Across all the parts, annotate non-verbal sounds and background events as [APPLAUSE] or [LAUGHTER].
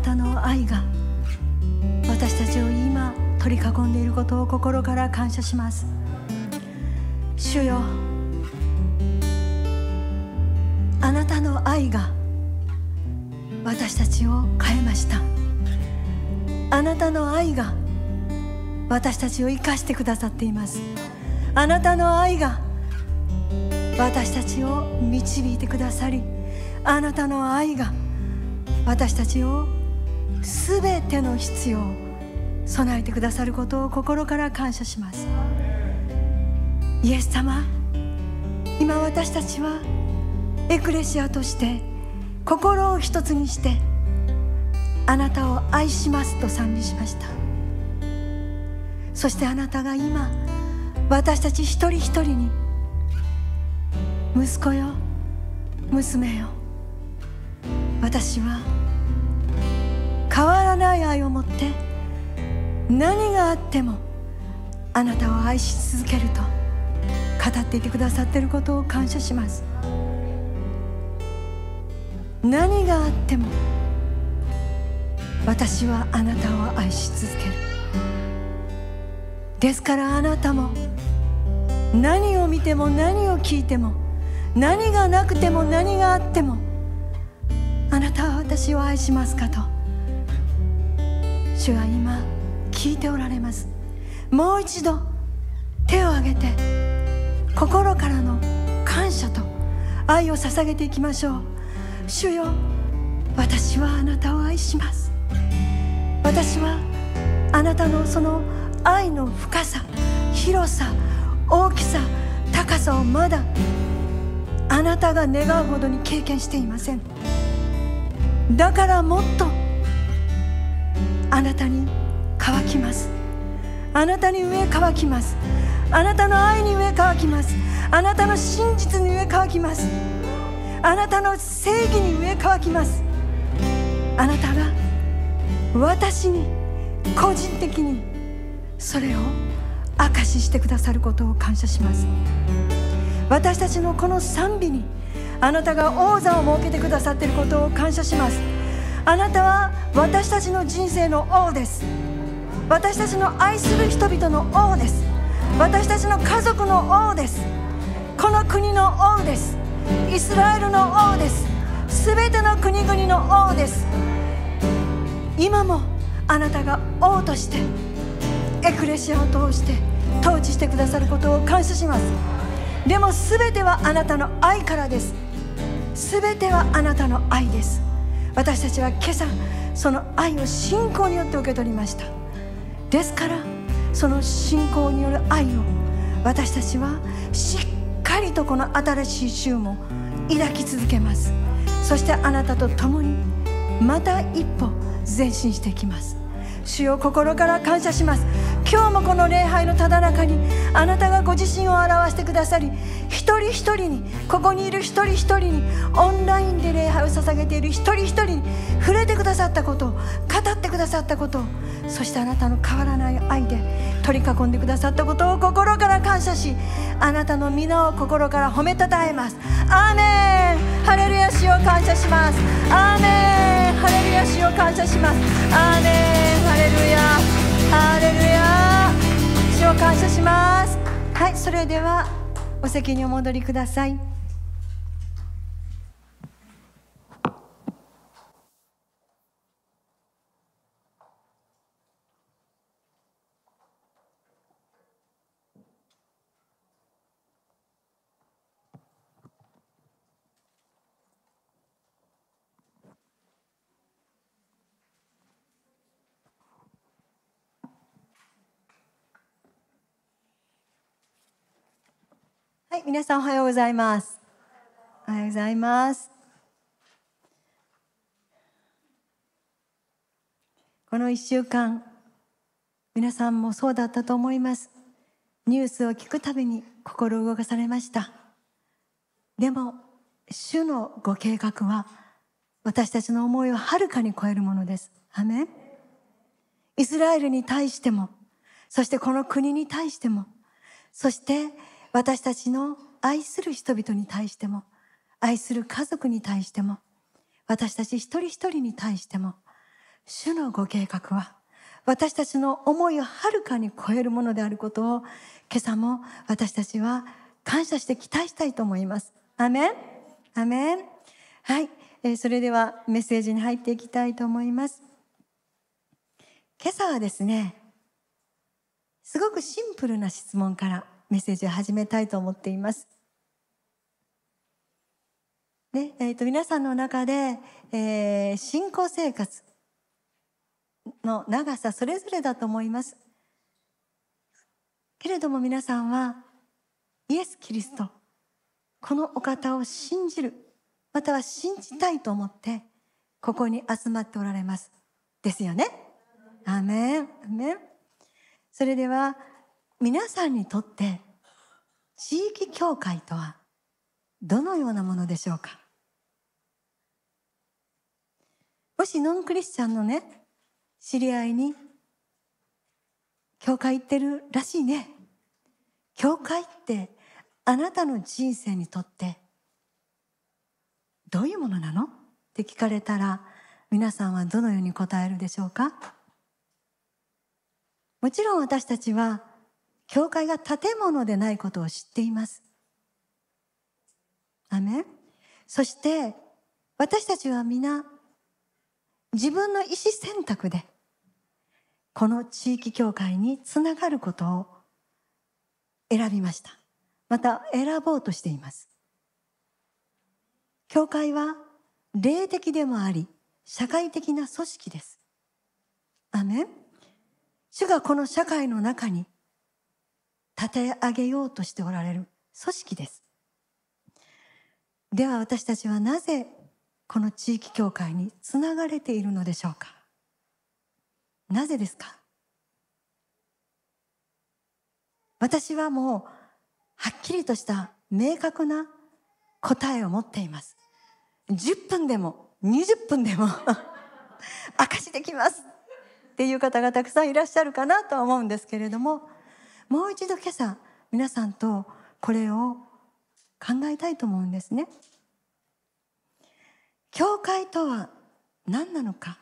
なたの愛が私たちを今取り囲んでいることを心から感謝します。主よあなたの愛が私たちを変えました。あなたの愛が私たちを生かしてくださっています。あなたの愛が私たちを導いてくださりあなたの愛が私たちをすべての必要を備えてくださることを心から感謝します。イエス様今私たちはエクレシアとして心を一つにしてあなたを愛しますと賛美しました。そしてあなたが今私たち一人一人に息子よ娘よ私は変わらない愛を持って何があってもあなたを愛し続けると語っていてくださっていることを感謝します。何があっても私はあなたを愛し続ける。ですからあなたも何を見ても何を聞いても何がなくても何があってもあなたは私を愛しますかと主が今聞いておられます。もう一度手を挙げて心からの感謝と愛を捧げていきましょう。主よ私はあなたを愛します。私はあなたのその愛の深さ広さ大きさ高さをまだあなたが願うほどに経験していません。だからもっとあなたに乾きます。あなたに上乾きます。あなたの愛に上乾きます。あなたの真実に上乾きます。あなたの正義に上乾きます。あなたが私に個人的にそれを証ししてくださることを感謝します。私たちのこの賛美にあなたが王座を設けてくださっていることを感謝します。あなたは私たちの人生の王です。私たちの愛する人々の王です。私たちの家族の王です。この国の王です。イスラエルの王です。すべての国々の王です。今もあなたが王としてエクレシアを通して統治してくださることを感謝します。でも全てはあなたの愛からです。全てはあなたの愛です。私たちは今朝その愛を信仰によって受け取りました。ですからその信仰による愛を私たちはしっかりとこの新しい週も抱き続けます。そしてあなたと共にまた一歩前進していきます。主を心から感謝します。今日もこの礼拝のただ中にあなたがご自身を表してくださり一人一人にここにいる一人一人にオンラインで礼拝を捧げている一人一人に触れてくださったことを語ってくださったことをそしてあなたの変わらない愛で取り囲んでくださったことを心から感謝しあなたの皆を心から褒めたたえます。アーメン。ハレルヤ主を感謝します。アーメン。ハレルヤ主を感謝します。アーメン。ハレルヤ。ハレルヤ主を感謝します。はいそれではお席にお戻りください。い、皆さんおはようございます。おはようございます。この1週間、皆さんもそうだったと思います。ニュースを聞くたびに心動かされました。でも、主のご計画は私たちの思いをはるかに超えるものです。アメイスラエルに対しても、そしてこの国に対しても、そして私たちの愛する人々に対しても愛する家族に対しても私たち一人一人に対しても主のご計画は私たちの思いをはるかに超えるものであることを今朝も私たちは感謝して期待したいと思います。アメンアメンはい、えー、それではメッセージに入っていきたいと思います。今朝はですね、すごくシンプルな質問からメッセージを始めたいと思っています。ねえーと、皆さんの中で、えー、信仰生活の長さそれぞれだと思います。けれども皆さんはイエス・キリストこのお方を信じるまたは信じたいと思ってここに集まっておられますですよねアメンアメンそれでは皆さんにとって地域教会とはどのようなものでしょうか？もしノンクリスチャンのね知り合いに教会行ってるらしいね。教会ってあなたの人生にとってどういうものなの？って聞かれたら皆さんはどのように答えるでしょうか？もちろん私たちは教会が建物でないことを知っています。アメそして私たちは皆自分の意思選択でこの地域教会につながることを選びました。また選ぼうとしています。教会は霊的でもあり、社会的な組織です。アメ主がこの社会の中に立て上げようとしておられる組織です。では私たちはなぜこの地域教会につながれているのでしょうか？なぜですか？私はもうはっきりとした明確な答えを持っています。10分でも20分でも [LAUGHS] 証しできますっていう方がたくさんいらっしゃるかなとは思うんですけれどももう一度今朝皆さんとこれを考えたいと思うんですね。教会とは何なのか？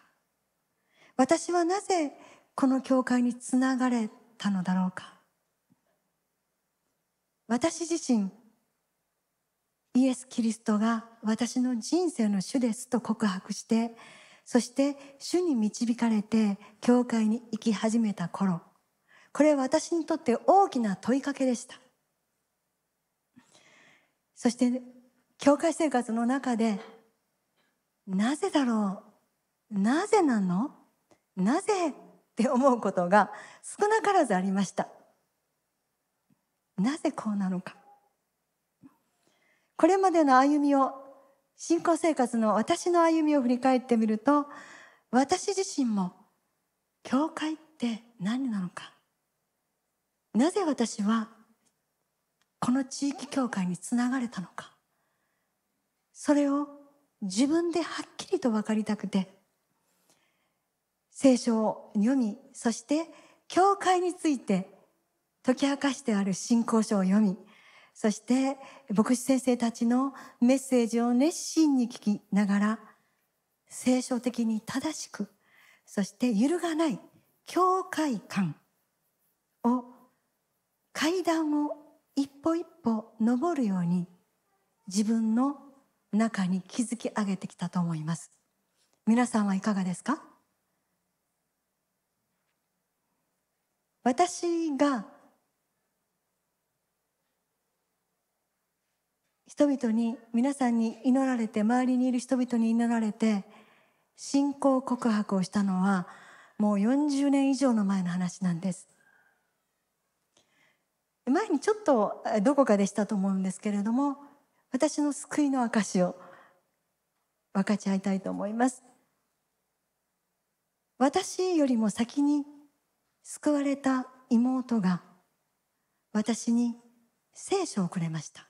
私はなぜこの教会につながれたのだろうか？私自身イエス・キリストが私の人生の主ですと告白してそして主に導かれて教会に行き始めた頃。これは私にとって大きな問いかけでした。そして教会生活の中でなぜだろう？なぜなの？なぜって思うことが少なからずありました。なぜこうなのか。これまでの歩みを信仰生活の私の歩みを振り返ってみると私自身も教会って何なのか。なぜ私はこの地域教会につながれたのか。それを自分ではっきりと分かりたくて聖書を読みそして教会について解き明かしてある信仰書を読み、そして牧師先生たちのメッセージを熱心に聞きながら、聖書的に正しく、そして揺るがない教会観を、階段を一歩一歩登るように自分の中に築き上げてきたと思います。皆さんはいかがですか？私が人々に皆さんに祈られて周りにいる人々に祈られて信仰告白をしたのはもう40年以上の前の話なんです前にちょっとどこかでしたと思うんですけれども私の救いの証を分かち合いたいと思います私よりも先に救われた妹が私に聖書をくれました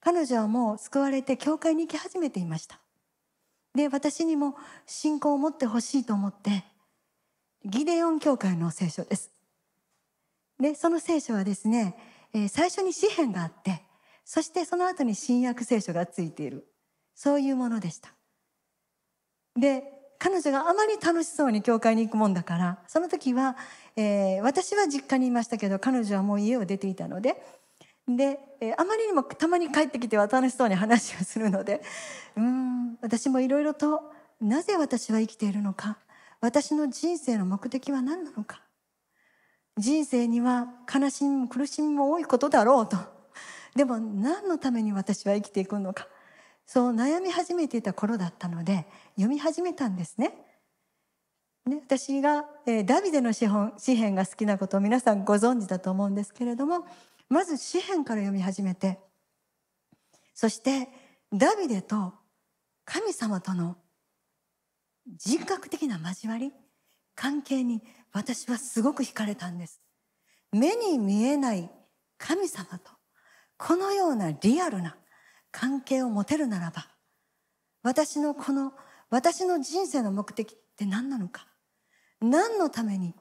彼女はもう救われて教会に行き始めていました。で、私にも信仰を持ってほしいと思って、ギデオン教会の聖書です。で、その聖書はですね、えー、最初に詩篇があってそしてその後に新約聖書がついている。そういうものでした。で彼女があまり楽しそうに教会に行くもんだからその時は、えー、私は実家にいましたけど彼女はもう家を出ていたのでで、えー、あまりにもたまに帰ってきては楽しそうに話をするのでうん私もいろいろとなぜ私は生きているのか私の人生の目的は何なのか人生には悲しみも苦しみも多いことだろうと [LAUGHS] でも何のために私は生きていくのかそう悩み始めていた頃だったので読み始めたんですね。ね私が、えー、ダビデの詩本詩篇が好きなことを皆さんご存知だと思うんですけれどもまず詩篇から読み始めてそしてダビデと神様との人格的な交わり関係に私はすごく惹かれたんです目に見えない神様とこのようなリアルな関係を持てるならば私のこの私の人生の目的って何なのか何のために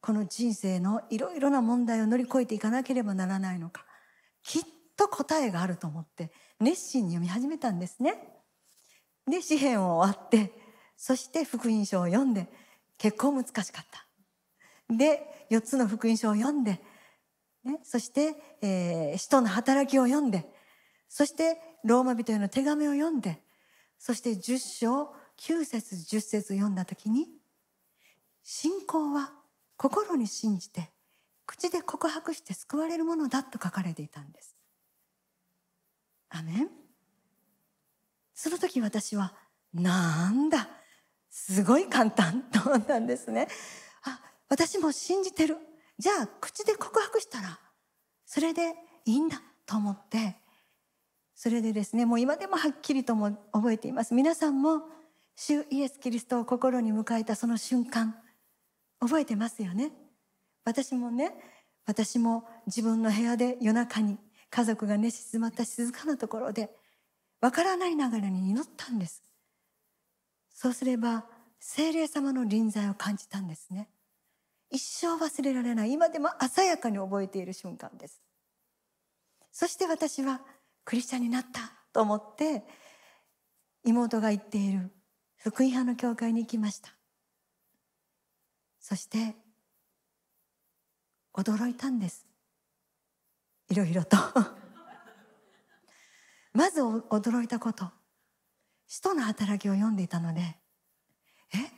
この人生のいろいろな問題を乗り越えていかなければならないのかきっと答えがあると思って熱心に読み始めたんですね。で詩篇を終わってそして福音書を読んで結構難しかった。で4つの福音書を読んで、ね、そして、えー、使徒の働きを読んでそしてローマ人への手紙を読んでそして10章9節10節読んだ時に信仰は心に信じて口で告白して救われるものだと書かれていたんです。アメンその時私はなんだすごい簡単と思ったんですね。私も信じてる。じゃあ口で告白したらそれでいいんだと思ってそれでですねもう今でもはっきりとも覚えています。皆さんも主イエス・キリストを心に迎えたその瞬間覚えてますよね。私もね私も自分の部屋で夜中に家族が寝静まった静かなところでわからないながらに祈ったんです。そうすれば精霊様の臨在を感じたんですね。一生忘れられない今でも鮮やかに覚えている瞬間です。そして私はクリスチャンになったと思って妹が言っている福音派の教会に行きました。そして驚いたんです。いろいろと。[LAUGHS] まず驚いたこと。使徒の働きを読んでいたのでえ？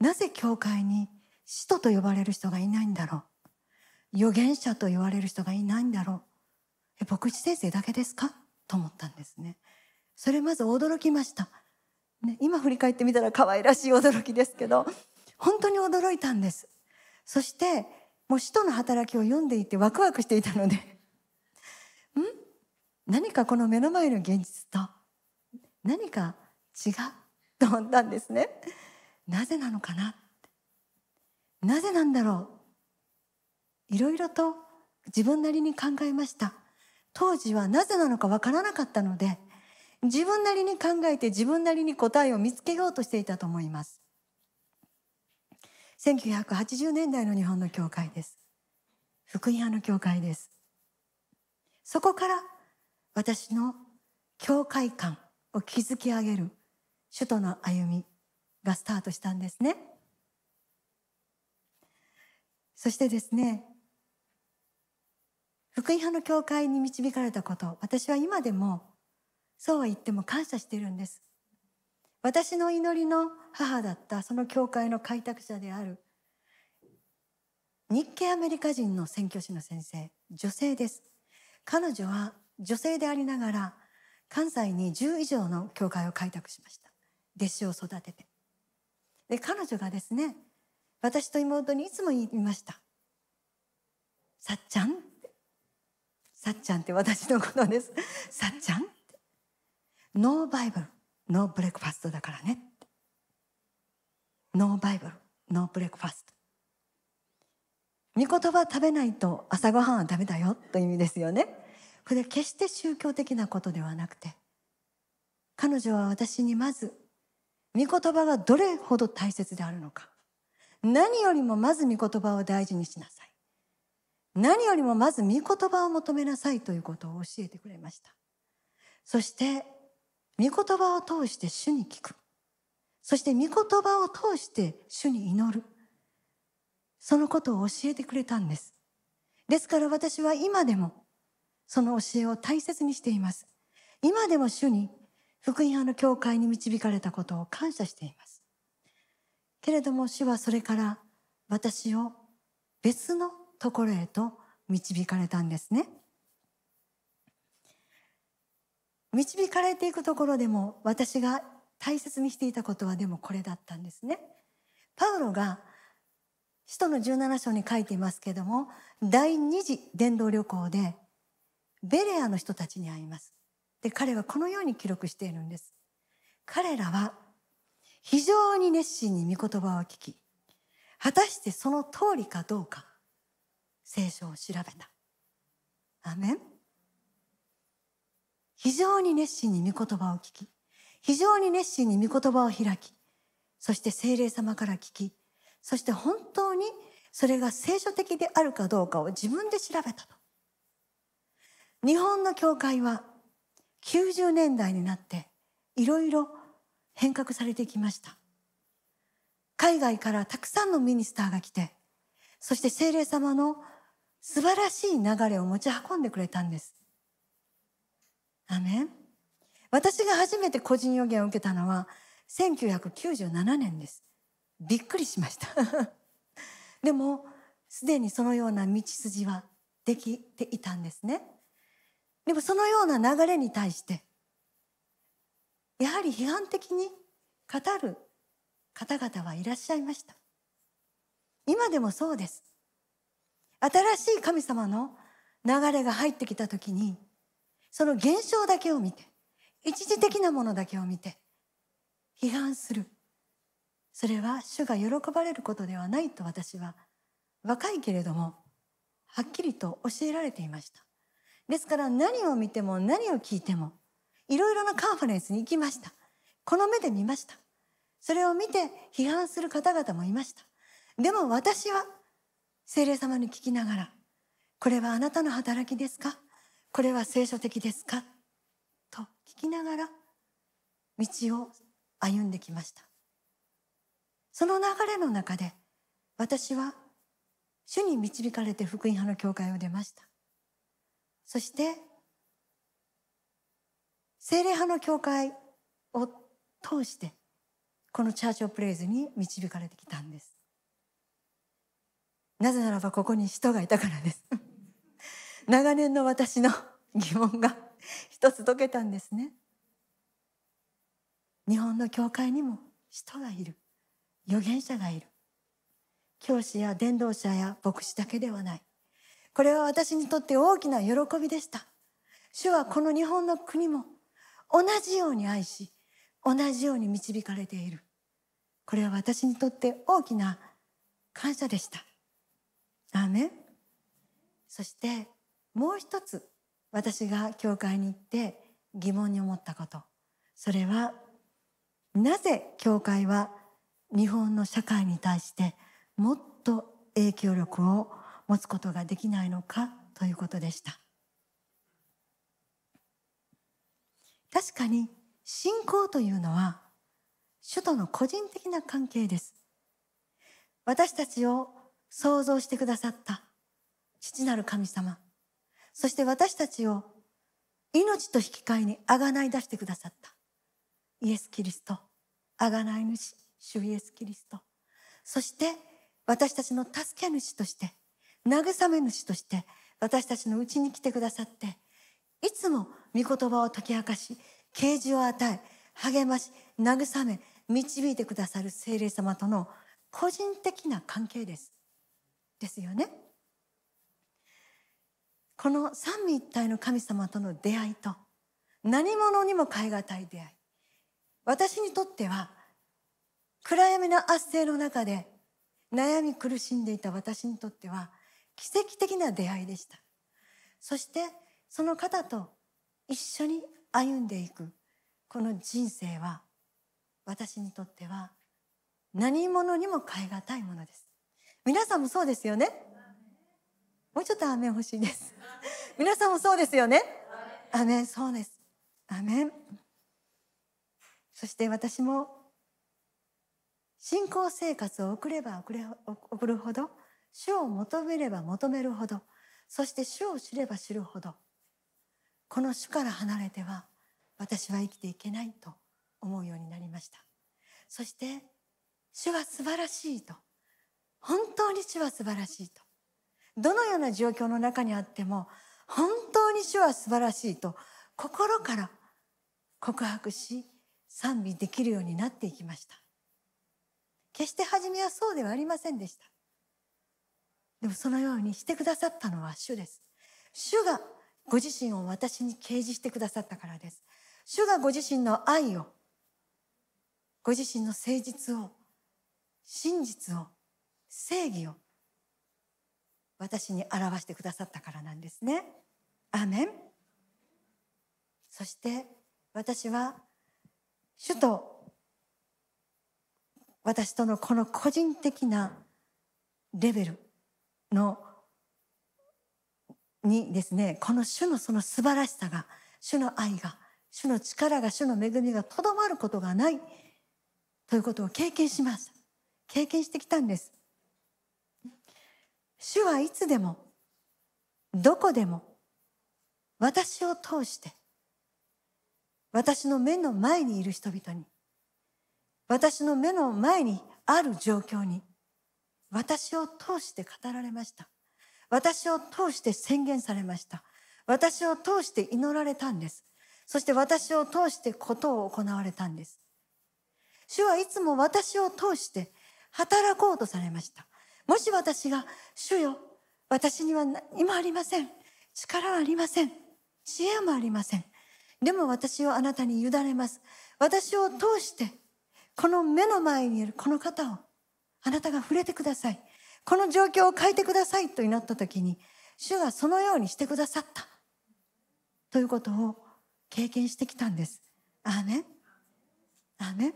なぜ教会に使徒と呼ばれる人がいないんだろう預言者と言われる人がいないんだろう牧師先生だけですか？と思ったんですね。それまず驚きました。ね、今振り返ってみたら可愛らしい驚きですけど、本当に驚いたんです。そして、もう使徒の働きを読んでいてワクワクしていたので、[LAUGHS] ん？何かこの目の前の現実と何か違う？と思ったんですね。なぜなのかな？なぜなんだろう？いろいろと自分なりに考えました。当時はなぜなのかわからなかったので、自分なりに考えて自分なりに答えを見つけようとしていたと思います。1980年代の日本の教会です。福音派の教会です。そこから私の教会観を築き上げる首都の歩みがスタートしたんですね。そしてですね、福音派の教会に導かれたこと私は今でもそうは言っても感謝しているんです。私の祈りの母だったその教会の開拓者である日系アメリカ人の宣教師の先生女性です。彼女は女性でありながら関西に10以上の教会を開拓しました。弟子を育てて。で彼女がですね私と妹にいつも言いました「さっちゃん？さっちゃんって私のことです。さっちゃん？ No Bible, no breakfast だからね。 No Bible, no breakfast。御言葉食べないと朝ごはんはダメだよという意味ですよね。これ決して宗教的なことではなくて、彼女は私にまず、御言葉がどれほど大切であるのか。何よりもまず御言葉を大事にしなさい。何よりもまず御言葉を求めなさいということを教えてくれました。そして御言葉を通して主に聞く。そして御言葉を通して主に祈る。そのことを教えてくれたんです。ですから私は今でもその教えを大切にしています。今でも主に福音派の教会に導かれたことを感謝しています。けれども主はそれから私を別のところへと導かれたんですね。導かれていくところでも私が大切にしていたことはでもこれだったんですね。パウロが使徒の17章に書いていますけれども第二次伝道旅行でベレアの人たちに会います。で彼はこのように記録しているんです。彼らは非常に熱心に御言葉を聞き果たしてその通りかどうか聖書を調べた。アメン非常に熱心に御言葉を聞き、非常に熱心に御言葉を開き、そして聖霊様から聞き、そして本当にそれが聖書的であるかどうかを自分で調べたと。日本の教会は90年代になっていろいろ変革されてきました。海外からたくさんのミニスターが来て、そして聖霊様の素晴らしい流れを持ち運んでくれたんです。アメン私が初めて個人予言を受けたのは1997年です。びっくりしました。[LAUGHS] でも、すでにそのような道筋はできていたんですね。でもそのような流れに対して、やはり批判的に語る方々はいらっしゃいました。今でもそうです。新しい神様の流れが入ってきた時にその現象だけを見て一時的なものだけを見て批判するそれは主が喜ばれることではないと私は若いけれどもはっきりと教えられていましたですから何を見ても何を聞いてもいろいろなカンファレンスに行きました。この目で見ました。それを見て批判する方々もいました。でも私は聖霊様に聞きながら、これはあなたの働きですか？これは聖書的ですか？と聞きながら、道を歩んできました。その流れの中で、私は主に導かれて福音派の教会を出ました。そして、聖霊派の教会を通して、このチャーチオプレイズに導かれてきたんです。なぜならばここに人がいたからです。[LAUGHS] 長年の私の疑問が一つ解けたんですね。日本の教会にも人がいる。預言者がいる。教師や伝道者や牧師だけではない。これは私にとって大きな喜びでした。主はこの日本の国も同じように愛し同じように導かれている。これは私にとって大きな感謝でした。アーメン。そしてもう一つ私が教会に行って疑問に思ったこと。それはなぜ教会は日本の社会に対してもっと影響力を持つことができないのかということでした。確かに信仰というのは主との個人的な関係です。私たちを創造してくださった父なる神様。そして私たちを命と引き換えにあがない出してくださったイエス・キリストあがない主主イエス・キリスト。そして私たちの助け主として慰め主として私たちのうちに来てくださっていつも御言葉を解き明かし啓示を与え励まし慰め導いてくださる聖霊様との個人的な関係です。ですよね。この三位一体の神様との出会いと何者にも代え難い出会い。私にとっては暗闇の圧政の中で悩み苦しんでいた私にとっては奇跡的な出会いでした。そしてその方と一緒に歩んでいく。この人生は私にとっては何者にも代え難いものです。皆さんもそうですよね？もちちょっとアメン欲しいです。皆さんもそうですよね？アメンそうです。アメン。そして私も信仰生活を送れば送れ送るほど主を求めれば求めるほどそして主を知れば知るほどこの主から離れては私は生きていけないと思うようになりました。そして主は素晴らしいと。本当に主は素晴らしいと。どのような状況の中にあっても本当に主は素晴らしいと。心から告白し賛美できるようになっていきました。決して初めはそうではありませんでした。でもそのようにしてくださったのは主です。主がご自身を私に掲示してくださったからです主がご自身の愛をご自身の誠実を真実を正義を私に表してくださったからなんですね。アーメンそして私は主と私とのこの個人的なレベルのにですねこの主のその素晴らしさが主の愛が主の力が主の恵みがとどまることがないということを経験しました経験してきたんです。主はいつでもどこでも私を通して私の目の前にいる人々に私の目の前にある状況に私を通して語られました。私を通して宣言されました。私を通して祈られたんです。そして私を通してことを行われたんです。主はいつも私を通して働こうとされました。もし私が主よ私には何もありません。力はありません。知恵もありません。でも私をあなたに委ねます。私を通してこの目の前にいるこの方をあなたが触れてください。この状況を変えてくださいと祈った時に主がそのようにしてくださった。ということを経験してきたんです。アーメン。アーメン。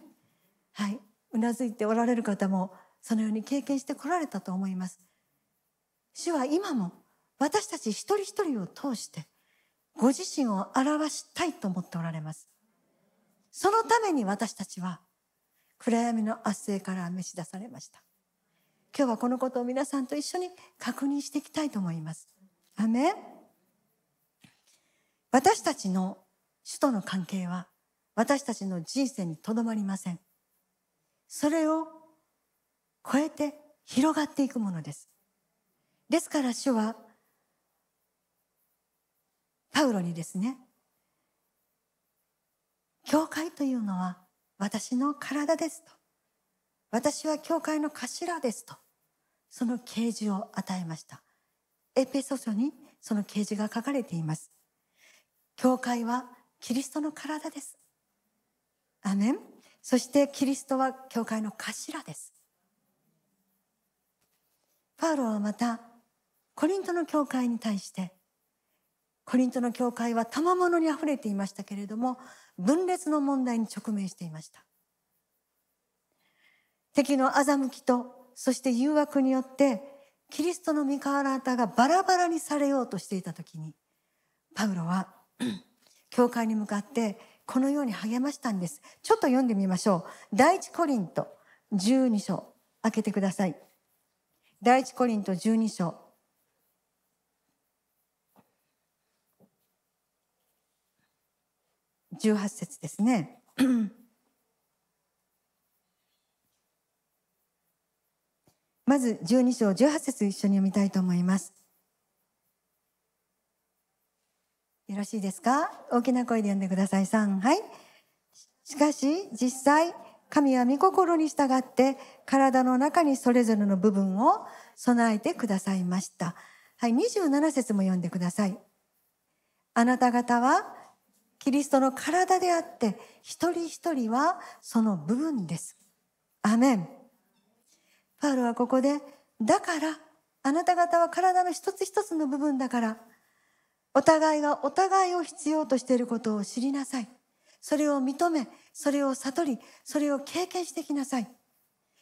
はい。うなずいておられる方もそのように経験してこられたと思います。主は今も私たち一人一人を通してご自身を表したいと思っておられます。そのために私たちは暗闇の圧政から召し出されました。今日はこのことを皆さんと一緒に確認していきたいと思います。アメ私たちの主との関係は私たちの人生にとどまりません。それを超えて広がっていくものです。ですから主はパウロにですね教会というのは私の体ですと。私は教会の頭ですとその啓示を与えました。エペソ書にその啓示が書かれています。教会はキリストの体です。アメン。そしてキリストは教会の頭です。パウロはまたコリントの教会に対してコリントの教会は賜物にあふれていましたけれども分裂の問題に直面していました。敵の欺きとそして誘惑によってキリストの御体がバラバラにされようとしていた時にパウロは [CLEARS THROAT] 教会に向かってこのように励ましたんです。ちょっと読んでみましょう。第一コリント12章。開けてください。第一コリント12章。18節ですね。まず12章18節一緒に読みたいと思いますよろしいですか？大きな声で読んでください。3、はい。しかし、実際、神は御心に従って体の中にそれぞれの部分を備えてくださいました。はい、27節も読んでください。あなた方はキリストの体であって、一人一人はその部分です。アメン。パウロはここで、だから、あなた方は体の一つ一つの部分だから、お互いがお互いを必要としていることを知りなさい。それを認め、それを悟り、それを経験してきなさい。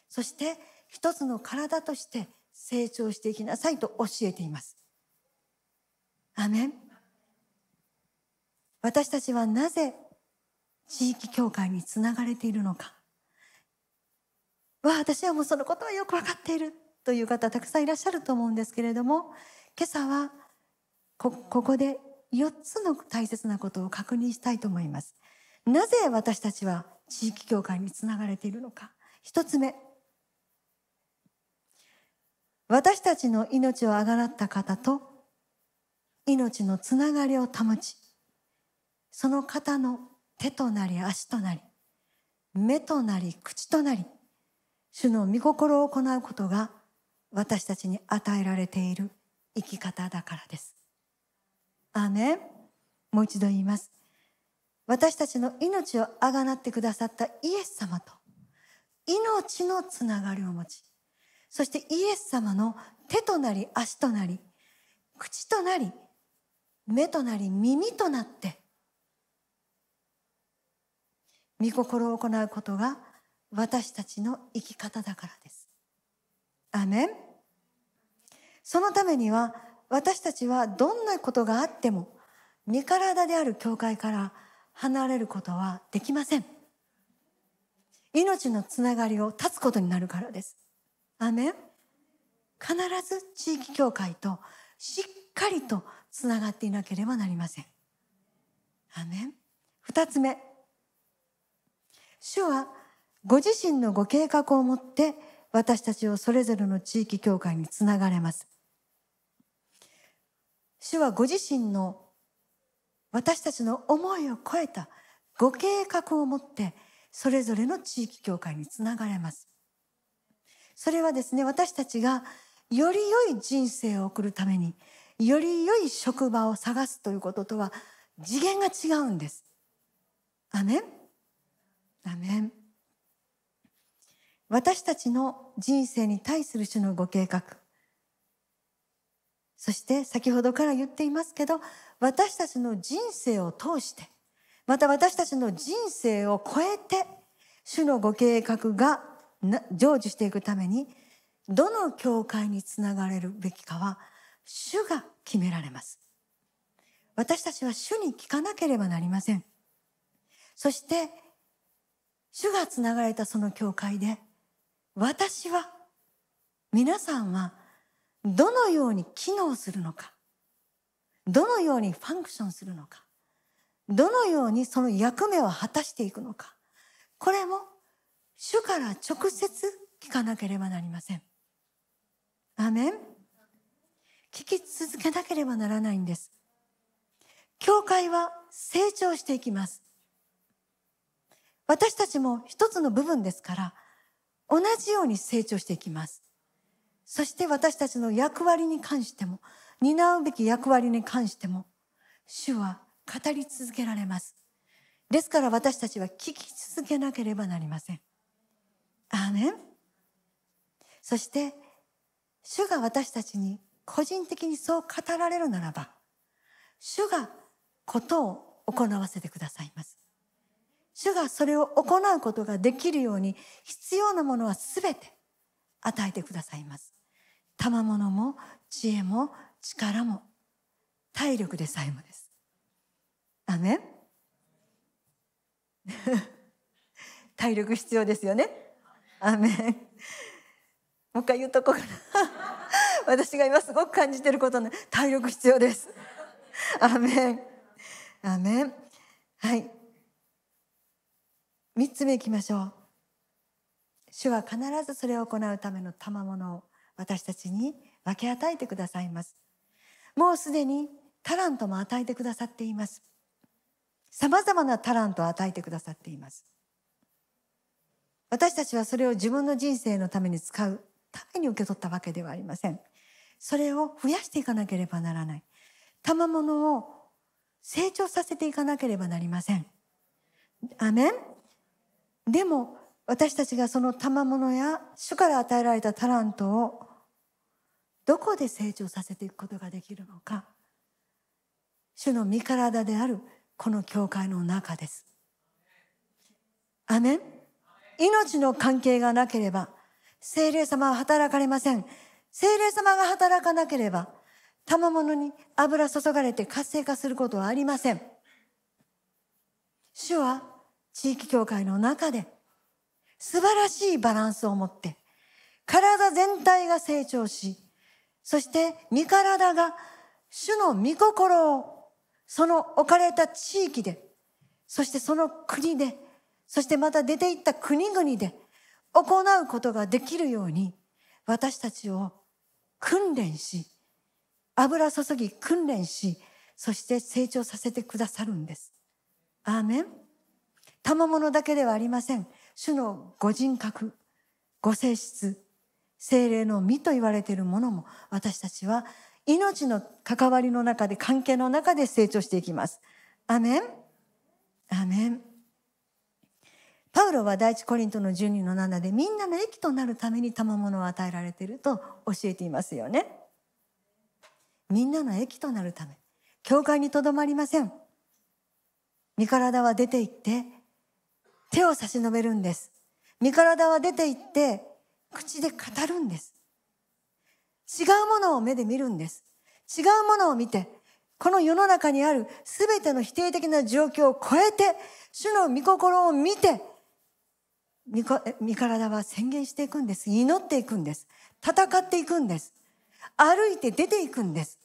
そして一つの体として成長していきなさいと教えています。アメン私たちはなぜ地域教会につながれているのかわ私はもうそのことはよく分かっているという方たくさんいらっしゃると思うんですけれども今朝はここで4つの大切なことを確認したいと思います。なぜ私たちは地域教会につながれているのか。一つ目。私たちの命をあがらった方と命のつながりを保ちその方の手となり足となり目となり口となり主の御心を行うことが私たちに与えられている生き方だからです。アーメンもう一度言います。私たちの命をあがなってくださったイエス様と命のつながりを持ち、そしてイエス様の手となり足となり、口となり、目となり耳となって、御心を行うことが私たちの生き方だからです。アメンそのためには私たちはどんなことがあっても身体である教会から離れることはできません。命のつながりを断つことになるからです。アメン必ず地域教会としっかりとつながっていなければなりません。アメン二つ目。主はご自身のご計画を持って私たちをそれぞれの地域教会につながれます。主はご自身の私たちの思いを超えたご計画を持ってそれぞれの地域教会につながれます。それはですね、私たちがより良い人生を送るためにより良い職場を探すということとは次元が違うんです。アメンアメン私たちの人生に対する主のご計画。そして先ほどから言っていますけど、私たちの人生を通して、また私たちの人生を超えて、主のご計画が成就していくために、どの教会につながれるべきかは、主が決められます。私たちは主に聞かなければなりません。そして、主がつながれたその教会で、私は、皆さんは、どのように機能するのか、どのようにファンクションするのか、どのようにその役目を果たしていくのか、これも主から直接聞かなければなりません。アメン聞き続けなければならないんです。教会は成長していきます。私たちも一つの部分ですから、同じように成長していきます。そして私たちの役割に関しても、担うべき役割に関しても、主は語り続けられます。ですから私たちは聞き続けなければなりません。アーメンそして、主が私たちに個人的にそう語られるならば、主がことを行わせてくださいます。主がそれを行うことができるように必要なものは全て与えてくださいます。賜物も知恵も力も体力でさえもです。アメン [LAUGHS] 体力必要ですよね。アメンもう一回言うとこうかな。[LAUGHS] 私が今すごく感じていることね、体力必要です。アメン。アメン。はい。3つ目いきましょう。主は必ずそれを行うための賜物を私たちに分け与えてくださいます。もうすでにタラントも与えてくださっています。様々なタラントを与えてくださっています。私たちはそれを自分の人生のために使う。ために受け取ったわけではありません。それを増やしていかなければならない。賜物を成長させていかなければなりません。アメン。でも私たちがその賜物や主から与えられたタラントをどこで成長させていくことができるのか主の身体であるこの教会の中です。アメン命の関係がなければ精霊様は働かれません。精霊様が働かなければ賜物に油注がれて活性化することはありません。主は地域教会の中で素晴らしいバランスを持って体全体が成長し、そして身体が主の御心をその置かれた地域で、そしてその国で、そしてまた出ていった国々で行うことができるように私たちを訓練し、油注ぎ訓練し、そして成長させてくださるんです。アーメン。賜物だけではありません。主のご人格、ご性質、精霊の実と言われているものも私たちは命の関わりの中で関係の中で成長していきます。アメンアメンパウロは第一コリントの12の7でみんなの益となるために賜物を与えられていると教えていますよね。みんなの益となるため。教会にとどまりません。身体は出て行って手を差し伸べるんです。身体は出て行って口で語るんです。違うものを目で見るんです。違うものを見て、この世の中にある全ての否定的な状況を超えて、主の御心を見て、身体は宣言していくんです。祈っていくんです。戦っていくんです。歩いて出ていくんです。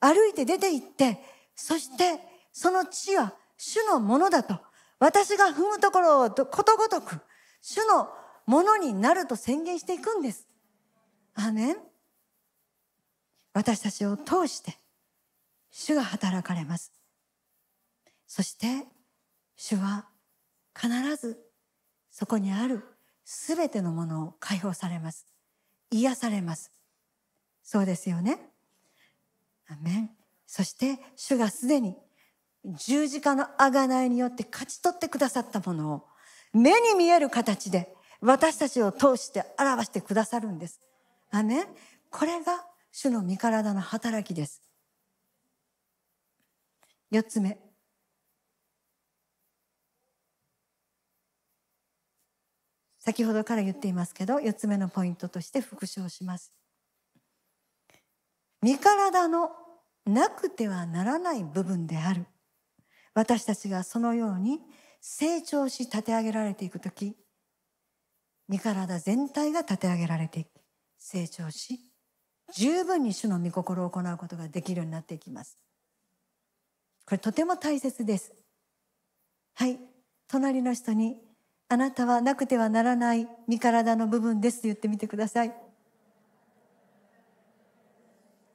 歩いて出て行って、そしてその地は主のものだと。私が踏むところをことごとく、主のものになると宣言していくんです。アーメン私たちを通して主が働かれます。そして主は必ずそこにあるすべてのものを解放されます。癒されます。そうですよね。アメンそして主がすでに十字架の贖いによって勝ち取ってくださったものを目に見える形で私たちを通して表してくださるんです。アメこれが主の身体の働きです。四つ目。先ほどから言っていますけど、四つ目のポイントとして復唱します。身体のなくてはならない部分である。私たちがそのように成長し立て上げられていくとき、身体全体が立て上げられていき、成長し、十分に主の御心を行うことができるようになっていきます。これとても大切です。はい。隣の人に、あなたはなくてはならない身体の部分ですと言ってみてください。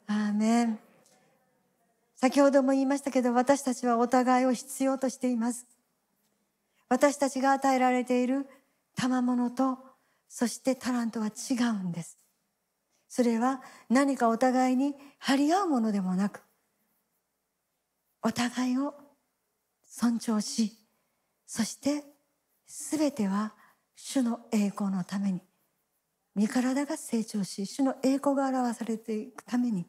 アーメン。先ほども言いましたけど、私たちはお互いを必要としています。私たちが与えられている賜物とそしてタラントは違うんです。それは何かお互いに張り合うものでもなく、お互いを尊重し、そして全ては主の栄光のために、身体が成長し、主の栄光が表されていくために、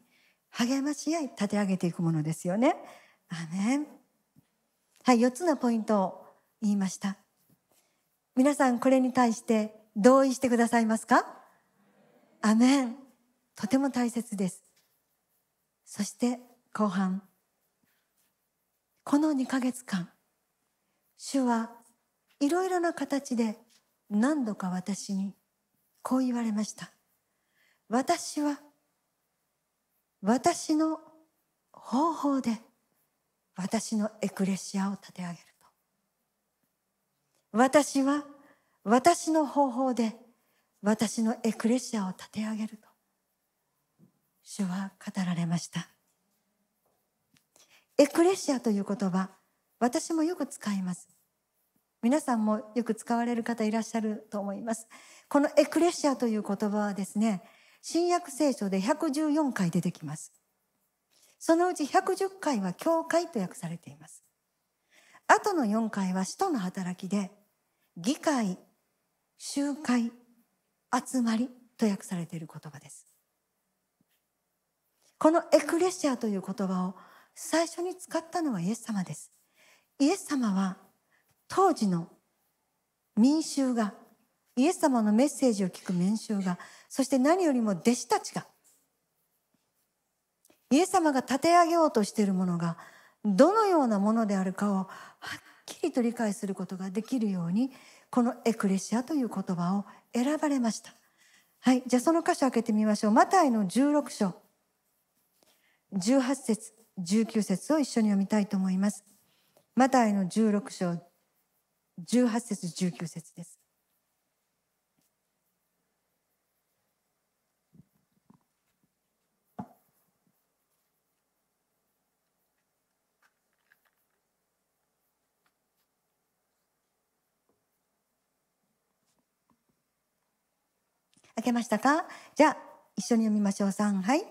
励まし合い立て上げていくものですよね。アメン。はい、4つのポイントを言いました。皆さんこれに対して同意してくださいますか？アメン。とても大切です。そして後半。この2ヶ月間、主はいろいろな形で何度か私にこう言われました。私は私の方法で私のエクレシアを立て上げると。私は私の方法で私のエクレシアを立て上げると。主は語られました。エクレシアという言葉私もよく使います。皆さんもよく使われる方いらっしゃると思います。このエクレシアという言葉はですね新約聖書で114回出てきます。そのうち110回は教会と訳されています。あとの4回は使徒の働きで議会集会集まりと訳されている言葉です。このエクレシアという言葉を最初に使ったのはイエス様です。イエス様は当時の民衆がイエス様のメッセージを聞く民衆がそして何よりも弟子たちがイエス様が立て上げようとしているものがどのようなものであるかをはっきりと理解することができるようにこのエクレシアという言葉を選ばれました。はい、じゃあその箇所開けてみましょう。マタイの16章18節19節を一緒に読みたいと思います。マタイの16章18節19節です。開けましたか？じゃあ一緒に読みましょう。3はい。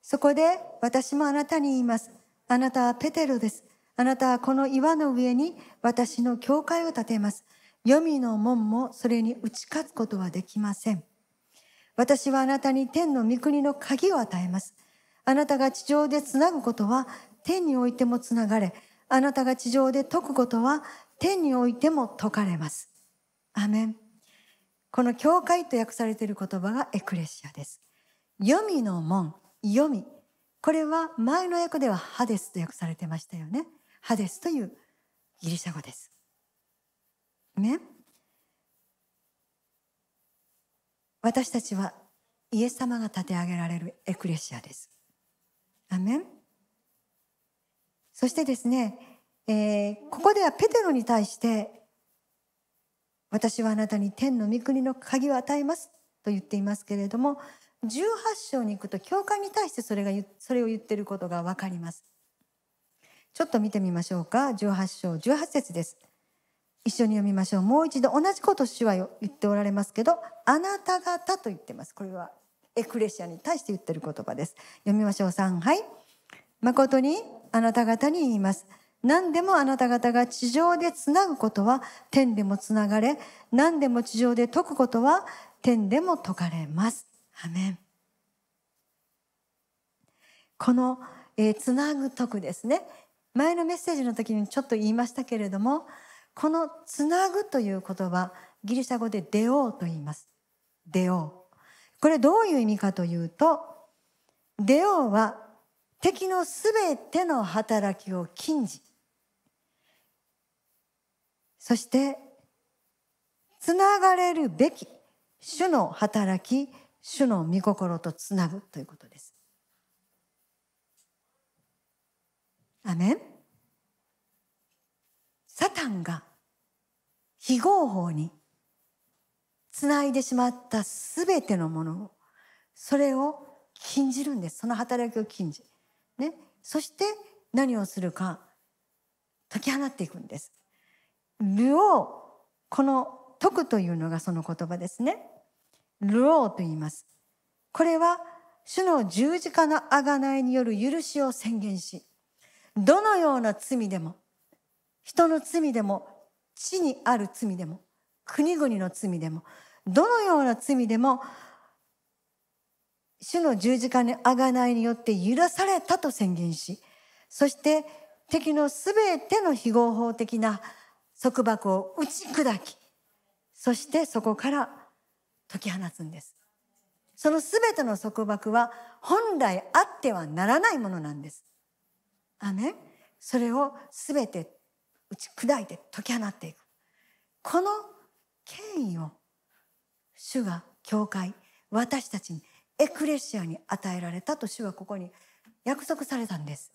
そこで私もあなたに言います。あなたはペテロです。あなたはこの岩の上に私の教会を建てます。黄泉の門もそれに打ち勝つことはできません。私はあなたに天の御国の鍵を与えます。あなたが地上でつなぐことは天においてもつながれ。あなたが地上で解くことは天においても解かれます。アメン。この教会と訳されている言葉がエクレシアです。読みの門、読み。これは前の訳ではハデスと訳されてましたよね。ハデスというギリシャ語です。ね。私たちはイエス様が立て上げられるエクレシアです。アメンそしてですね、えー、ここではペテロに対して私はあなたに天の御国の鍵を与えますと言っていますけれども18章に行くと教会に対してそれがそれを言っていることが分かります。ちょっと見てみましょうか。18章18節です。一緒に読みましょう。もう一度同じこと主は言っておられますけどあなた方と言ってます。これはエクレシアに対して言ってる言葉です。読みましょう。3はい。誠にあなた方に言います。何でもあなた方が地上でつなぐことは天でもつながれ、何でも地上で解くことは天でも解かれます。アメン。この、えー、つなぐ解くですね。前のメッセージの時にちょっと言いましたけれども、このつなぐという言葉、ギリシャ語で出ようと言います。出よう。これどういう意味かというと、出ようは敵のすべての働きを禁じ、そしてつながれるべき主の働き主の御心とつなぐということです。アメン。サタンが非合法につないでしまったすべてのものをそれを禁じるんです。その働きを禁じ、ね、そして何をするか解き放っていくんです。ルオーこの解くというのがその言葉ですね。ルオーと言います。これは主の十字架の贖いによる許しを宣言しどのような罪でも人の罪でも地にある罪でも国々の罪でもどのような罪でも主の十字架の贖いによって許されたと宣言しそして敵のすべての非合法的な束縛を打ち砕きそしてそこから解き放つんです。その全ての束縛は本来あってはならないものなんです。あねそれを全て打ち砕いて解き放っていく。この権威を主が教会私たちにエクレシアに与えられたと主はここに約束されたんです。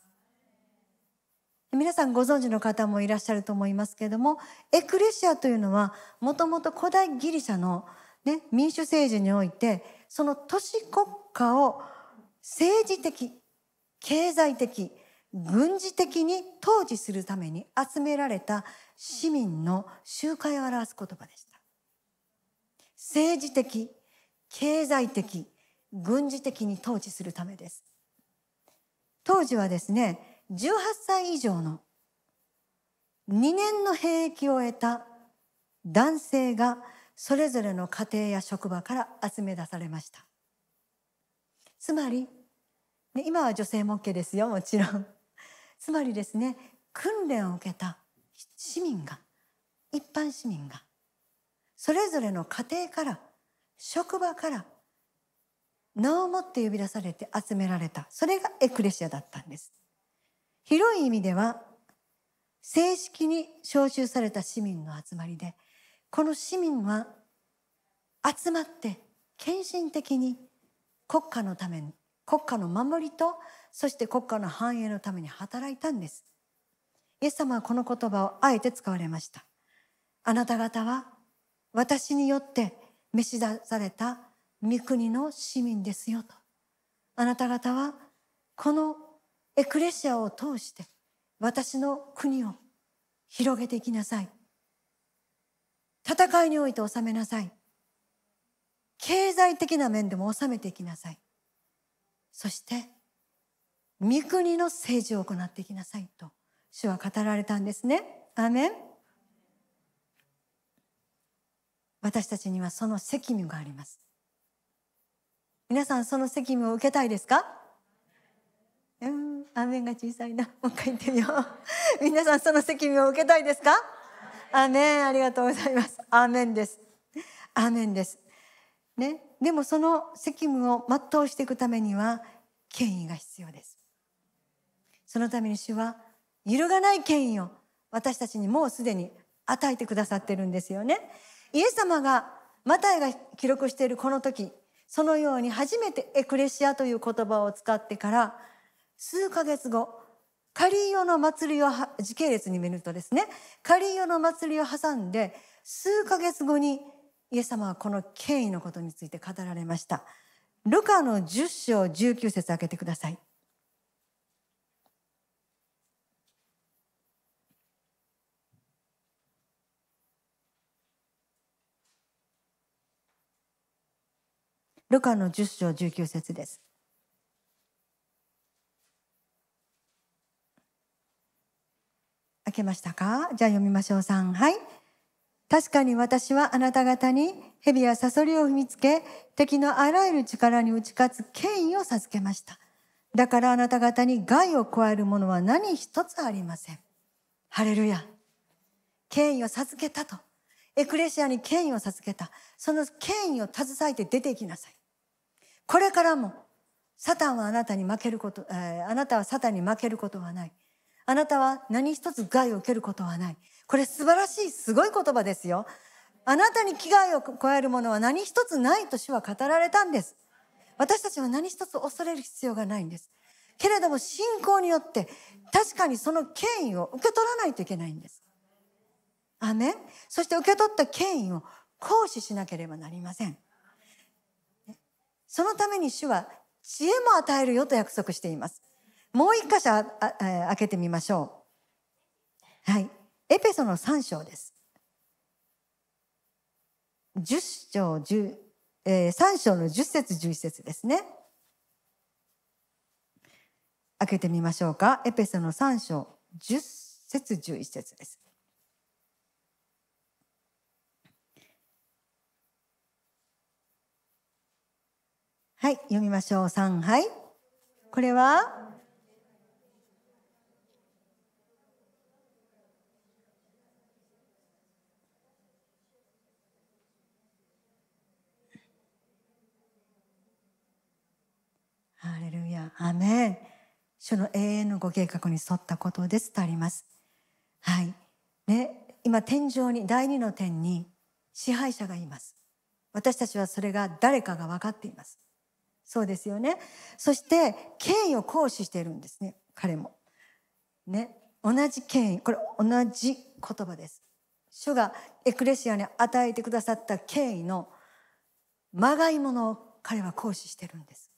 皆さんご存知の方もいらっしゃると思いますけれどもエクレシアというのはもともと古代ギリシャの、ね、民主政治においてその都市国家を政治的経済的軍事的に統治するために集められた市民の集会を表す言葉でした。政治的経済的軍事的に統治するためです。当時はですね18歳以上の2年の兵役を得た男性がそれぞれの家庭や職場から集め出されました。つまり今は女性も OK ですよもちろん。つまりですね訓練を受けた市民が一般市民がそれぞれの家庭から職場から名をもって呼び出されて集められた。それがエクレシアだったんです。広い意味では正式に招集された市民の集まりでこの市民は集まって献身的に国家のために国家の守りとそして国家の繁栄のために働いたんです。イエス様はこの言葉をあえて使われました。あなた方は私によって召し出された御国の市民ですよと。あなた方はこのエクレシアを通して私の国を広げていきなさい。戦いにおいて収めなさい。経済的な面でも収めていきなさい。そして御国の政治を行っていきなさいと主は語られたんですね。アメン。私たちにはその責務があります。皆さんその責務を受けたいですか？うん。アメンが小さいな。[LAUGHS] もう一回言ってみよう。[LAUGHS] 皆さんその責務を受けたいですか？アメン。ありがとうございます。アーメンです。アーメンです。ね。でもその責務を全うしていくためには権威が必要です。そのために主は揺るがない権威を私たちにもうすでに与えてくださってるんですよね。イエス様がマタイが記録しているこの時そのように初めてエクレシアという言葉を使ってから数ヶ月後カリーヨの祭りを時系列に見るとですねカリーヨの祭りを挟んで数ヶ月後にイエス様はこの権威のことについて語られましたルカの10章19節開けてくださいルカの10章19節です。開けましたか？じゃあ読みましょう。3。はい。確かに私はあなた方に蛇やサソリを踏みつけ、敵のあらゆる力に打ち勝つ権威を授けました。だからあなた方に害を加えるものは何一つありません。ハレルヤ。権威を授けたと。エクレシアに権威を授けた。その権威を携えて出ていきなさい。これからもサタンはあなたに負けること、えー、あなたはサタンに負けることはない。あなたは何一つ害を受けることはない。これ素晴らしい、すごい言葉ですよ。あなたに危害を加えるものは何一つないと主は語られたんです。私たちは何一つ恐れる必要がないんです。けれども信仰によって確かにその権威を受け取らないといけないんです。アメン？そして受け取った権威を行使しなければなりません。そのために主は知恵も与えるよと約束しています。もう一箇所開けてみましょう。はい。エペソの3章です。10章10、えー、3章の10節11節ですね。開けてみましょうか。エペソの3章10節11節です。はい、読みましょう。3、はい。これは、ハレルヤ、アメン。主の永遠のご計画に沿ったことですとあります。はい。ね、今天井に、第二の天に支配者がいます。私たちはそれが誰かが分かっています。そうですよね。そして権威を行使しているんですね彼も。ね同じ権威これ同じ言葉です。主がエクレシアに与えてくださった権威のまがいものを彼は行使してるんです。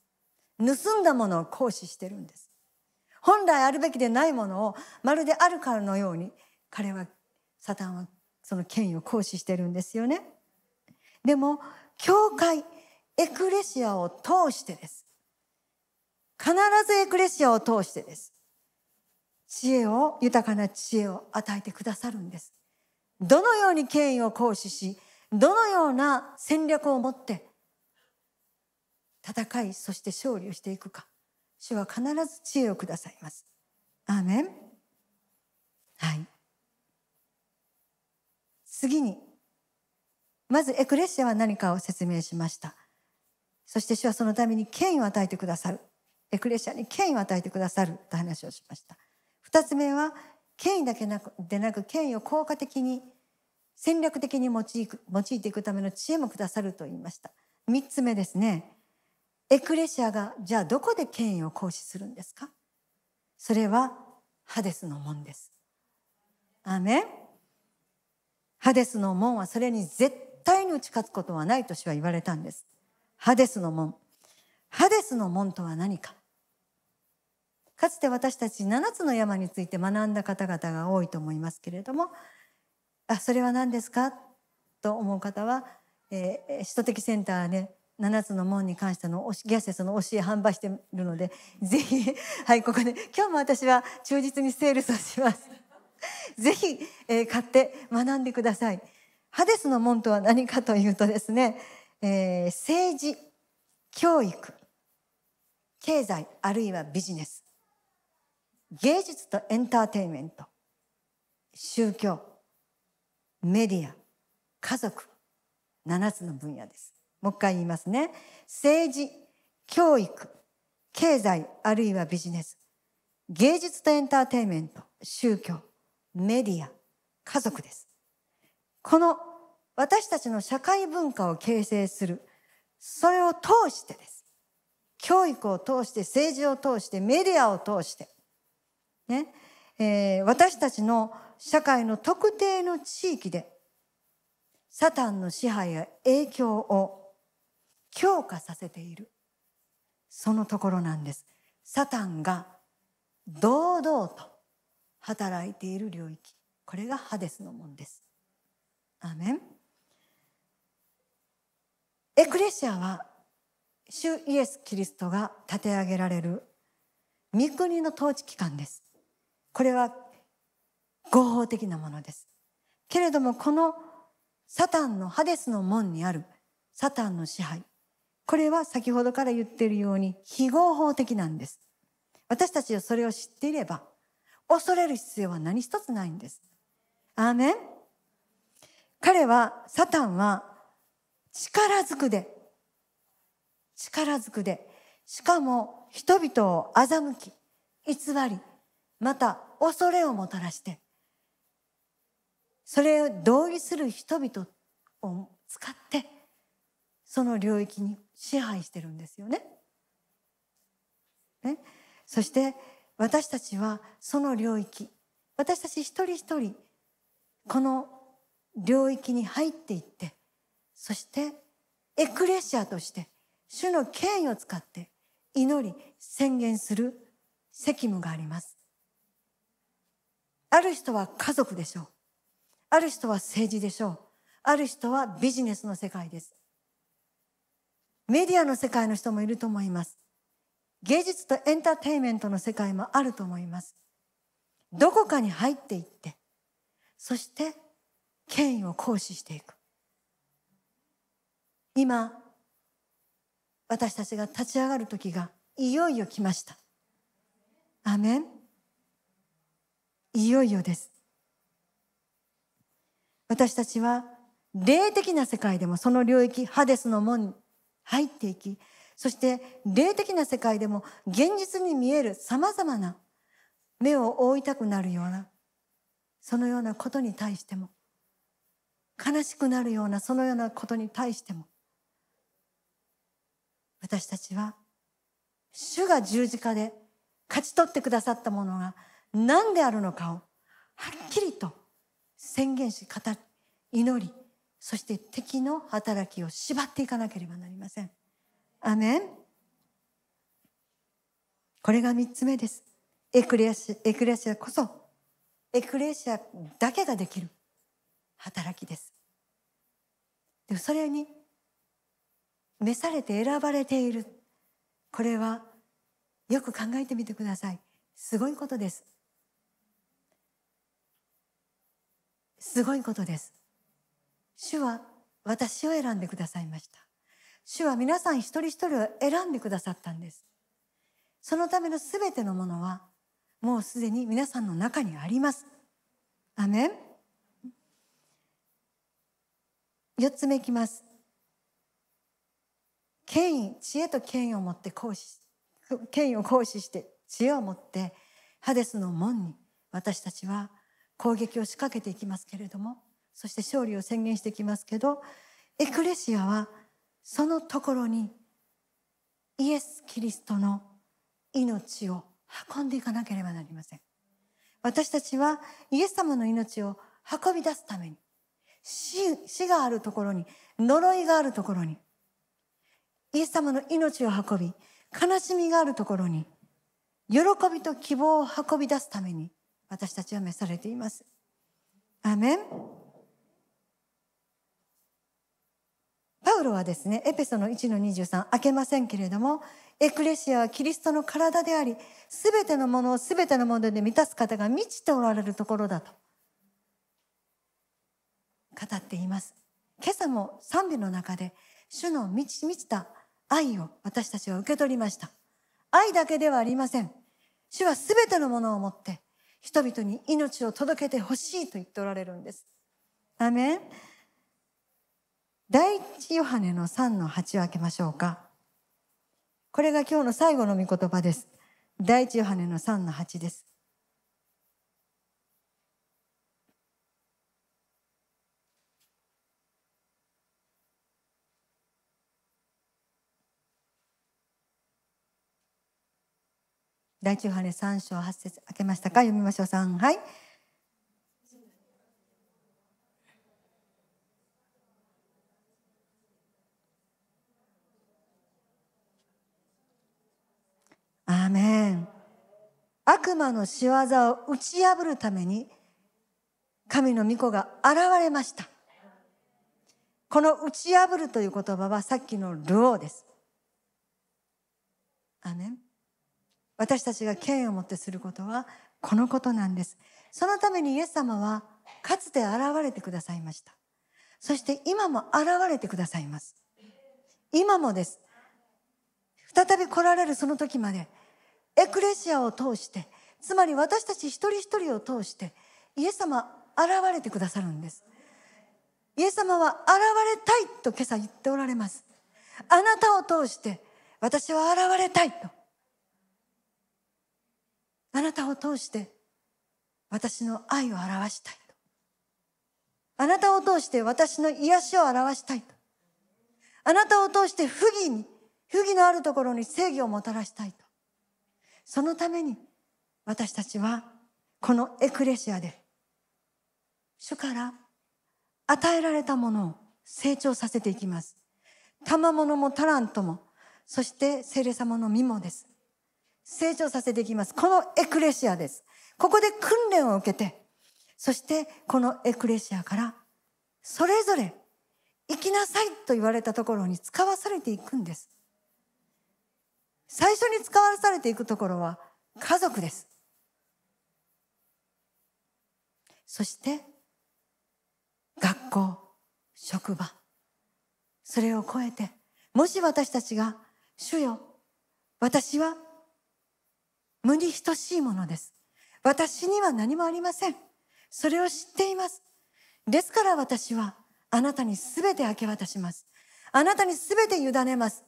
盗んだものを行使してるんです。本来あるべきでないものをまるであるかのように彼はサタンはその権威を行使してるんですよね。でも教会エクレシアを通してです。必ずエクレシアを通してです。知恵を、豊かな知恵を与えてくださるんです。どのように権威を行使し、どのような戦略を持って戦い、そして勝利をしていくか。主は必ず知恵をくださいます。アーメン。はい。次に、まずエクレシアは何かを説明しました。そして主はそのために権威を与えてくださるエクレシアに権威を与えてくださると話をしました二つ目は権威だけでなく権威を効果的に戦略的に用い用いていくための知恵もくださると言いました三つ目ですねエクレシアがじゃあどこで権威を行使するんですか？それはハデスの門です。アメハデスの門はそれに絶対に打ち勝つことはないと主は言われたんです。ハデスの門。ハデスの門とは何か？かつて私たち7つの山について学んだ方々が多いと思いますけれども。あそれは何ですか？と思う方は、えー、首都的センターね。7つの門に関してのギャセスの教え販売しているので [LAUGHS] ぜひはいここで今日も私は忠実にセールスをします。[LAUGHS] ぜひ、えー、買って学んでください。ハデスの門とは何かというとですね、えー、政治教育経済あるいはビジネス芸術とエンターテインメント宗教メディア家族7つの分野です。もう一回言いますね。政治教育経済あるいはビジネス芸術とエンターテインメント宗教メディア家族です。この私たちの社会文化を形成するそれを通してです。教育を通して政治を通してメディアを通してね。えー、私たちの社会の特定の地域でサタンの支配や影響を強化させている。そのところなんです。サタンが堂々と働いている領域。これがハデスの門です。アメン。エクレシアは主イエス・キリストが立て上げられる。御国の統治機関です。これは合法的なものです。けれどもこのサタンのハデスの門にあるサタンの支配。これは先ほどから言っているように非合法的なんです。私たちはそれを知っていれば恐れる必要は何一つないんです。アーメン。彼はサタンは力ずくで力ずくでしかも人々を欺き偽りまた恐れをもたらしてそれを同意する人々を使ってその領域に支配してるんですよね。ねそして私たちはその領域私たち一人一人この領域に入っていってそしてエクレシアとして主の権威を使って祈り宣言する責務があります。ある人は家族でしょう。ある人は政治でしょう。ある人はビジネスの世界です。メディアの世界の人もいると思います。芸術とエンターテインメントの世界もあると思います。どこかに入っていって、そして権威を行使していく。今、私たちが立ち上がる時がいよいよ来ました。アメン。いよいよです私たちは霊的な世界でもその領域ハデスの門入っていきそして霊的な世界でも現実に見えるさまざまな目を覆いたくなるようなそのようなことに対しても悲しくなるようなそのようなことに対しても私たちは主が十字架で勝ち取ってくださったものが何であるのかをはっきりと宣言し語り祈りそして敵の働きを縛っていかなければなりません。アメンこれが三つ目です。エクレアシエクレアシアこそエクレシアだけができる働きです。でそれに召されて選ばれているこれはよく考えてみてください。すごいことです。すごいことです。主は私を選んでくださいました。主は皆さん一人一人を選んでくださったんです。そのためのすべてのものはもうすでに皆さんの中にあります。アメン四つ目いきます。権威知恵と権威を持って行使権威を行使して知恵を持ってハデスの門に私たちは攻撃を仕掛けていきますけれどもそして勝利を宣言してきますけどエクレシアはそのところにイエス・キリストの命を運んでいかなければなりません。私たちはイエス様の命を運び出すために死死があるところに呪いがあるところにイエス様の命を運び悲しみがあるところに喜びと希望を運び出すために私たちは召されています。アメン。パウロはですねエペソの1の23開けませんけれどもエクレシアはキリストの体であり全てのものを全てのもので満たす方が満ちておられるところだと語っています。今朝も賛美の中で主の満ち満ちた愛を私たちは受け取りました。愛だけではありません。主は全てのものを持って人々に命を届けてほしいと言っておられるんです。アメン。第一ヨハネの3の8を開けましょうか。これが今日の最後の御言葉です。第一ヨハネの3の8です。第一ヨハネ3章8節開けましたか？読みましょう。3はい。アーメン悪魔の仕業を打ち破るために神の御子が現れました。この打ち破るという言葉はさっきのルオーです。アーメン私たちが権威を持ってすることはこのことなんです。そのためにイエス様はかつて現れてくださいました。そして今も現れてくださいます。今もです。再び来られるその時までエクレシアを通してつまり私たち一人一人を通してイエス様現れてくださるんです。イエス様は現れたいと今朝言っておられます。あなたを通して私は現れたいと。あなたを通して私の愛を表したいと。あなたを通して私の癒しを表したいと。あなたを通して不義に不義のあるところに正義をもたらしたいと。そのために私たちはこのエクレシアで主から与えられたものを成長させていきます。賜物もタラントもそして聖霊様の身もです。成長させていきます。このエクレシアです。ここで訓練を受けてそしてこのエクレシアからそれぞれ生きなさいと言われたところに使わされていくんです。最初に使わされていくところは家族です。そして学校職場それを超えてもし私たちが「主よ私は無に等しいものです。私には何もありません。それを知っています。ですから私はあなたに全て明け渡します。あなたに全て委ねます。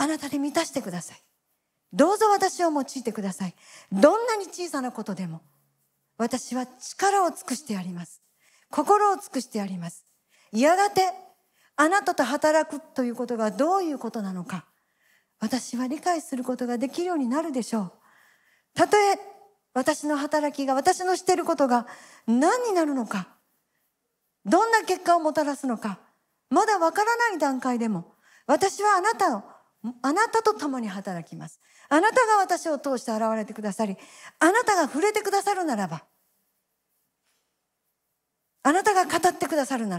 あなたで満たしてください。どうぞ私を用いてください。どんなに小さなことでも私は力を尽くしてやります。心を尽くしてやります。やがてあなたと働くということがどういうことなのか私は理解することができるようになるでしょう。たとえ私の働きが私のしていることが何になるのかどんな結果をもたらすのかまだわからない段階でも私はあなたをあなたと共に働きます。あなたが私を通して現れてくださり、あなたが触れてくださるならば、あなたが語ってくださるならば、